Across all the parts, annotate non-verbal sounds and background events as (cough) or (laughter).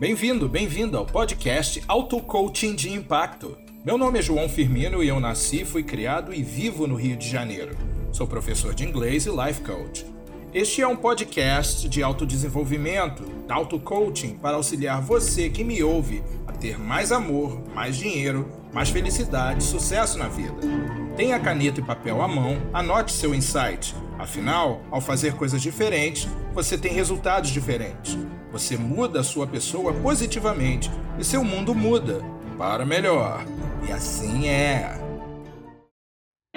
Bem-vindo, bem-vindo ao podcast Auto Coaching de Impacto. Meu nome é João Firmino e eu nasci, fui criado e vivo no Rio de Janeiro. Sou professor de inglês e life coach. Este é um podcast de autodesenvolvimento, auto coaching para auxiliar você que me ouve a ter mais amor, mais dinheiro, mais felicidade e sucesso na vida. Tenha caneta e papel à mão, anote seu insight. Afinal, ao fazer coisas diferentes, você tem resultados diferentes. Você muda a sua pessoa positivamente e seu mundo muda para melhor. E assim é.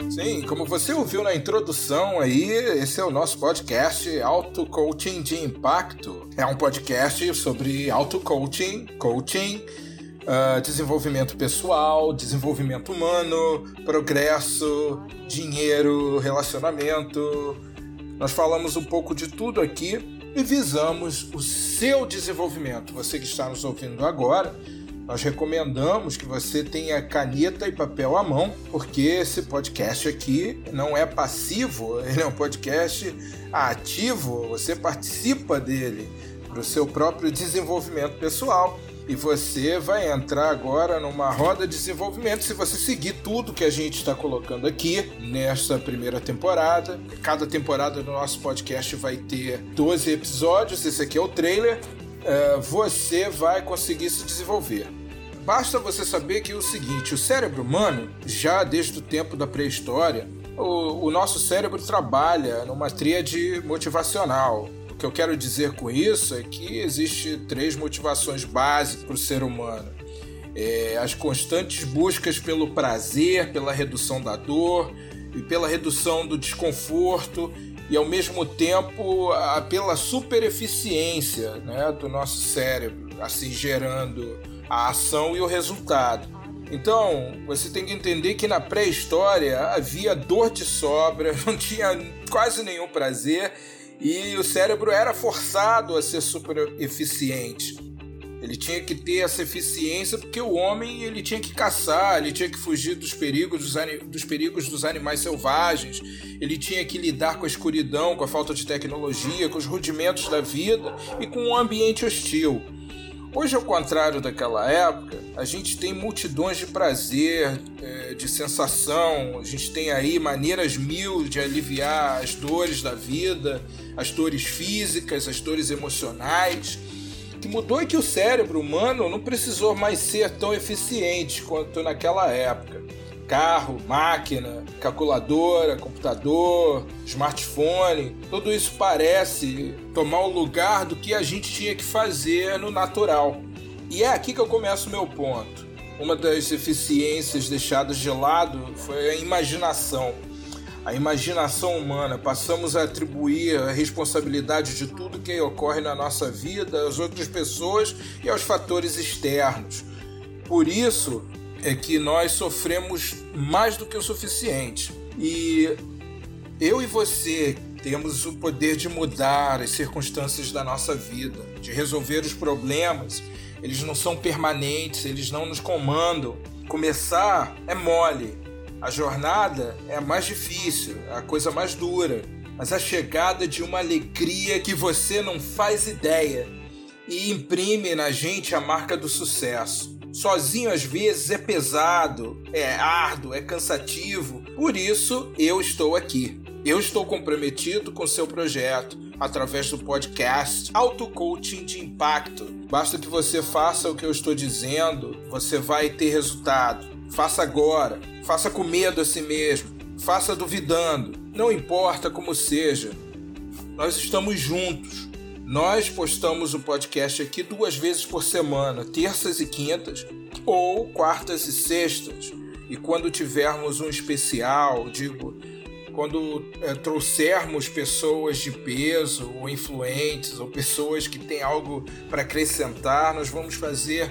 Sim, como você ouviu na introdução aí, esse é o nosso podcast Auto Coaching de Impacto. É um podcast sobre auto coaching, coaching, uh, desenvolvimento pessoal, desenvolvimento humano, progresso, dinheiro, relacionamento. Nós falamos um pouco de tudo aqui e visamos o seu desenvolvimento. Você que está nos ouvindo agora, nós recomendamos que você tenha caneta e papel à mão, porque esse podcast aqui não é passivo, (laughs) ele é um podcast ativo, você participa dele para o seu próprio desenvolvimento pessoal. E você vai entrar agora numa roda de desenvolvimento se você seguir tudo que a gente está colocando aqui nesta primeira temporada. Cada temporada do nosso podcast vai ter 12 episódios, esse aqui é o trailer. Uh, você vai conseguir se desenvolver. Basta você saber que é o seguinte: o cérebro humano, já desde o tempo da pré-história, o, o nosso cérebro trabalha numa tríade motivacional o que eu quero dizer com isso é que existe três motivações básicas para o ser humano. É, as constantes buscas pelo prazer, pela redução da dor e pela redução do desconforto e ao mesmo tempo a, pela supereficiência né, do nosso cérebro, assim gerando a ação e o resultado. Então, você tem que entender que na pré-história havia dor de sobra, (laughs) não tinha quase nenhum prazer e o cérebro era forçado a ser super eficiente. Ele tinha que ter essa eficiência porque o homem ele tinha que caçar, ele tinha que fugir dos perigos dos, dos perigos dos animais selvagens, ele tinha que lidar com a escuridão, com a falta de tecnologia, com os rudimentos da vida e com um ambiente hostil. Hoje, ao contrário daquela época, a gente tem multidões de prazer, é, de sensação, a gente tem aí maneiras mil de aliviar as dores da vida, as dores físicas, as dores emocionais. O que mudou é que o cérebro humano não precisou mais ser tão eficiente quanto naquela época carro, máquina, calculadora, computador, smartphone, tudo isso parece tomar o lugar do que a gente tinha que fazer no natural. E é aqui que eu começo o meu ponto. Uma das eficiências deixadas de lado foi a imaginação. A imaginação humana, passamos a atribuir a responsabilidade de tudo que ocorre na nossa vida às outras pessoas e aos fatores externos. Por isso, é que nós sofremos mais do que o suficiente. E eu e você temos o poder de mudar as circunstâncias da nossa vida, de resolver os problemas. Eles não são permanentes, eles não nos comandam. Começar é mole, a jornada é a mais difícil, é a coisa mais dura, mas a chegada de uma alegria que você não faz ideia e imprime na gente a marca do sucesso. Sozinho às vezes é pesado, é árduo, é cansativo. Por isso eu estou aqui. Eu estou comprometido com seu projeto através do podcast Auto Coaching de Impacto. Basta que você faça o que eu estou dizendo, você vai ter resultado. Faça agora, faça com medo a si mesmo, faça duvidando, não importa como seja. Nós estamos juntos. Nós postamos o podcast aqui duas vezes por semana, terças e quintas, ou quartas e sextas. E quando tivermos um especial, digo, quando é, trouxermos pessoas de peso, ou influentes, ou pessoas que têm algo para acrescentar, nós vamos fazer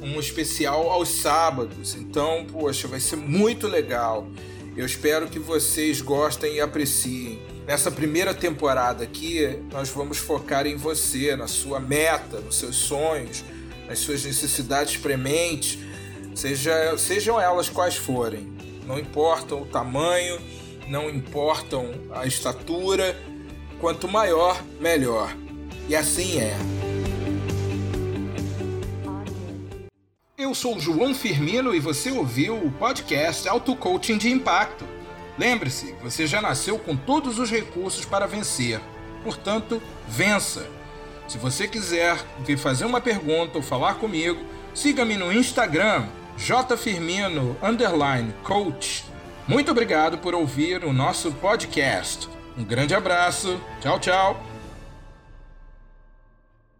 um especial aos sábados. Então, poxa, vai ser muito legal. Eu espero que vocês gostem e apreciem. Nessa primeira temporada aqui, nós vamos focar em você, na sua meta, nos seus sonhos, nas suas necessidades prementes, seja, sejam elas quais forem. Não importam o tamanho, não importam a estatura, quanto maior, melhor. E assim é. Eu sou João Firmino e você ouviu o podcast Auto Coaching de Impacto. Lembre-se, você já nasceu com todos os recursos para vencer. Portanto, vença. Se você quiser vir fazer uma pergunta ou falar comigo, siga-me no Instagram, jfirmino coach. Muito obrigado por ouvir o nosso podcast. Um grande abraço. Tchau, tchau.